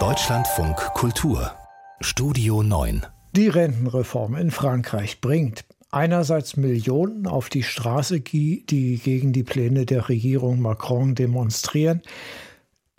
Deutschlandfunk Kultur Studio 9 Die Rentenreform in Frankreich bringt einerseits Millionen auf die Straße, die gegen die Pläne der Regierung Macron demonstrieren.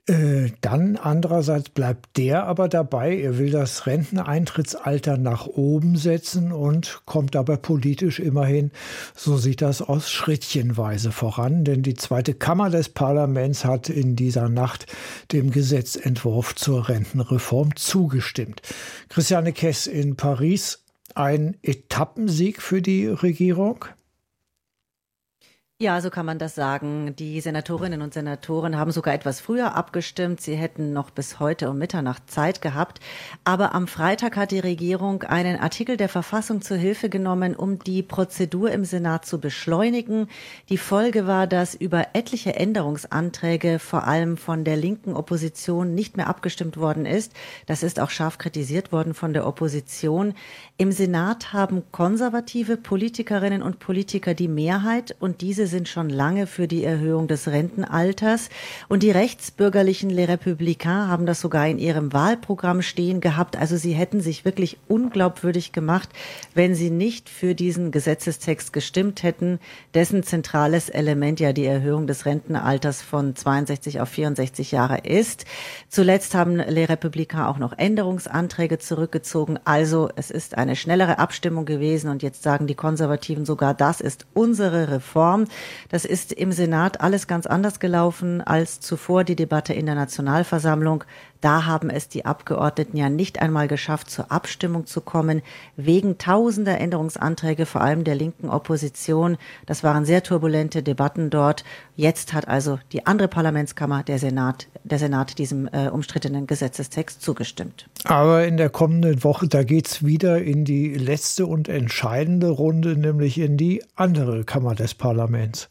Äh, dann andererseits bleibt der aber dabei, er will das Renteneintrittsalter nach oben setzen und kommt dabei politisch immerhin, so sieht das aus, schrittchenweise voran. Denn die zweite Kammer des Parlaments hat in dieser Nacht dem Gesetzentwurf zur Rentenreform zugestimmt. Christiane Kess in Paris, ein Etappensieg für die Regierung? Ja, so kann man das sagen. Die Senatorinnen und Senatoren haben sogar etwas früher abgestimmt. Sie hätten noch bis heute um Mitternacht Zeit gehabt. Aber am Freitag hat die Regierung einen Artikel der Verfassung zur Hilfe genommen, um die Prozedur im Senat zu beschleunigen. Die Folge war, dass über etliche Änderungsanträge, vor allem von der linken Opposition, nicht mehr abgestimmt worden ist. Das ist auch scharf kritisiert worden von der Opposition. Im Senat haben konservative Politikerinnen und Politiker die Mehrheit und diese sind schon lange für die Erhöhung des Rentenalters. Und die rechtsbürgerlichen Les Républicains haben das sogar in ihrem Wahlprogramm stehen gehabt. Also sie hätten sich wirklich unglaubwürdig gemacht, wenn sie nicht für diesen Gesetzestext gestimmt hätten, dessen zentrales Element ja die Erhöhung des Rentenalters von 62 auf 64 Jahre ist. Zuletzt haben Les Républicains auch noch Änderungsanträge zurückgezogen. Also es ist eine schnellere Abstimmung gewesen und jetzt sagen die Konservativen sogar, das ist unsere Reform. Das ist im Senat alles ganz anders gelaufen als zuvor die Debatte in der Nationalversammlung. Da haben es die Abgeordneten ja nicht einmal geschafft, zur Abstimmung zu kommen, wegen tausender Änderungsanträge, vor allem der linken Opposition. Das waren sehr turbulente Debatten dort. Jetzt hat also die andere Parlamentskammer, der Senat, der Senat diesem äh, umstrittenen Gesetzestext zugestimmt. Aber in der kommenden Woche, da geht's wieder in die letzte und entscheidende Runde, nämlich in die andere Kammer des Parlaments.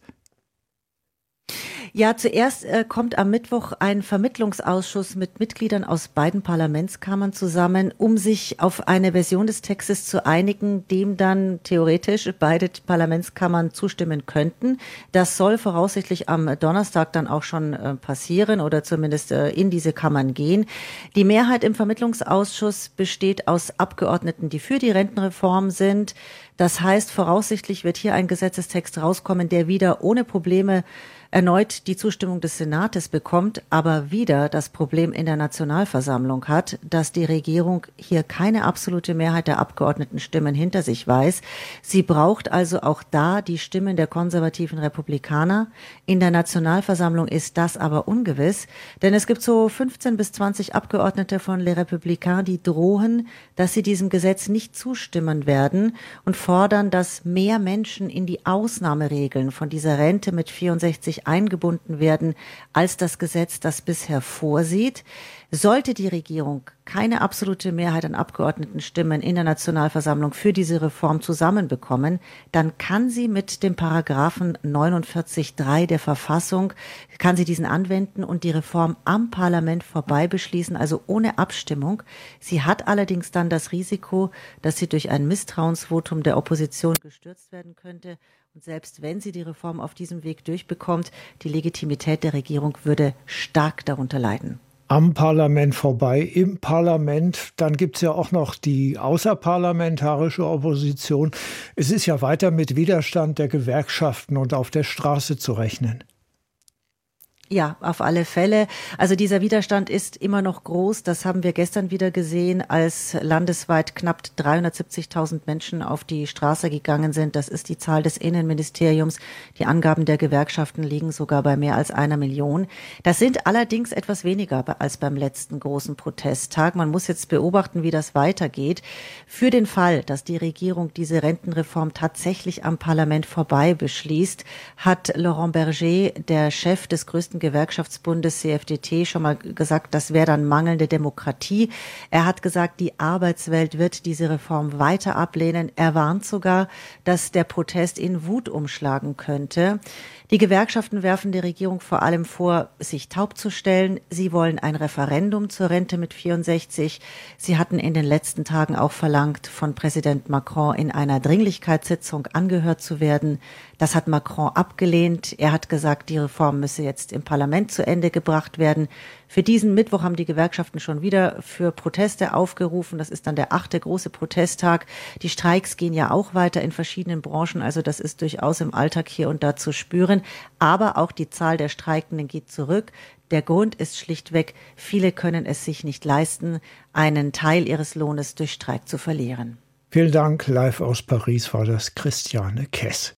Ja, zuerst äh, kommt am Mittwoch ein Vermittlungsausschuss mit Mitgliedern aus beiden Parlamentskammern zusammen, um sich auf eine Version des Textes zu einigen, dem dann theoretisch beide Parlamentskammern zustimmen könnten. Das soll voraussichtlich am Donnerstag dann auch schon äh, passieren oder zumindest äh, in diese Kammern gehen. Die Mehrheit im Vermittlungsausschuss besteht aus Abgeordneten, die für die Rentenreform sind. Das heißt, voraussichtlich wird hier ein Gesetzestext rauskommen, der wieder ohne Probleme erneut die Zustimmung des Senates bekommt, aber wieder das Problem in der Nationalversammlung hat, dass die Regierung hier keine absolute Mehrheit der Abgeordnetenstimmen hinter sich weiß. Sie braucht also auch da die Stimmen der konservativen Republikaner. In der Nationalversammlung ist das aber ungewiss, denn es gibt so 15 bis 20 Abgeordnete von Les Républicains, die drohen, dass sie diesem Gesetz nicht zustimmen werden und fordern, dass mehr Menschen in die Ausnahmeregeln von dieser Rente mit 64 eingebunden werden, als das Gesetz das bisher vorsieht. Sollte die Regierung keine absolute Mehrheit an Abgeordnetenstimmen in der Nationalversammlung für diese Reform zusammenbekommen, dann kann sie mit dem Paragraphen 49.3 der Verfassung, kann sie diesen anwenden und die Reform am Parlament vorbei beschließen, also ohne Abstimmung. Sie hat allerdings dann das Risiko, dass sie durch ein Misstrauensvotum der Opposition gestürzt werden könnte. Und selbst wenn sie die Reform auf diesem Weg durchbekommt, die Legitimität der Regierung würde stark darunter leiden am Parlament vorbei, im Parlament. Dann gibt es ja auch noch die außerparlamentarische Opposition. Es ist ja weiter mit Widerstand der Gewerkschaften und auf der Straße zu rechnen. Ja, auf alle Fälle. Also dieser Widerstand ist immer noch groß. Das haben wir gestern wieder gesehen, als landesweit knapp 370.000 Menschen auf die Straße gegangen sind. Das ist die Zahl des Innenministeriums. Die Angaben der Gewerkschaften liegen sogar bei mehr als einer Million. Das sind allerdings etwas weniger als beim letzten großen Protesttag. Man muss jetzt beobachten, wie das weitergeht. Für den Fall, dass die Regierung diese Rentenreform tatsächlich am Parlament vorbei beschließt, hat Laurent Berger, der Chef des größten Gewerkschaftsbundes CFDT schon mal gesagt, das wäre dann mangelnde Demokratie. Er hat gesagt, die Arbeitswelt wird diese Reform weiter ablehnen. Er warnt sogar, dass der Protest in Wut umschlagen könnte. Die Gewerkschaften werfen der Regierung vor allem vor, sich taub zu stellen. Sie wollen ein Referendum zur Rente mit 64. Sie hatten in den letzten Tagen auch verlangt, von Präsident Macron in einer Dringlichkeitssitzung angehört zu werden. Das hat Macron abgelehnt. Er hat gesagt, die Reform müsse jetzt im Parlament zu Ende gebracht werden. Für diesen Mittwoch haben die Gewerkschaften schon wieder für Proteste aufgerufen. Das ist dann der achte große Protesttag. Die Streiks gehen ja auch weiter in verschiedenen Branchen. Also das ist durchaus im Alltag hier und da zu spüren. Aber auch die Zahl der Streikenden geht zurück. Der Grund ist schlichtweg, viele können es sich nicht leisten, einen Teil ihres Lohnes durch Streik zu verlieren. Vielen Dank. Live aus Paris war das Christiane Kess.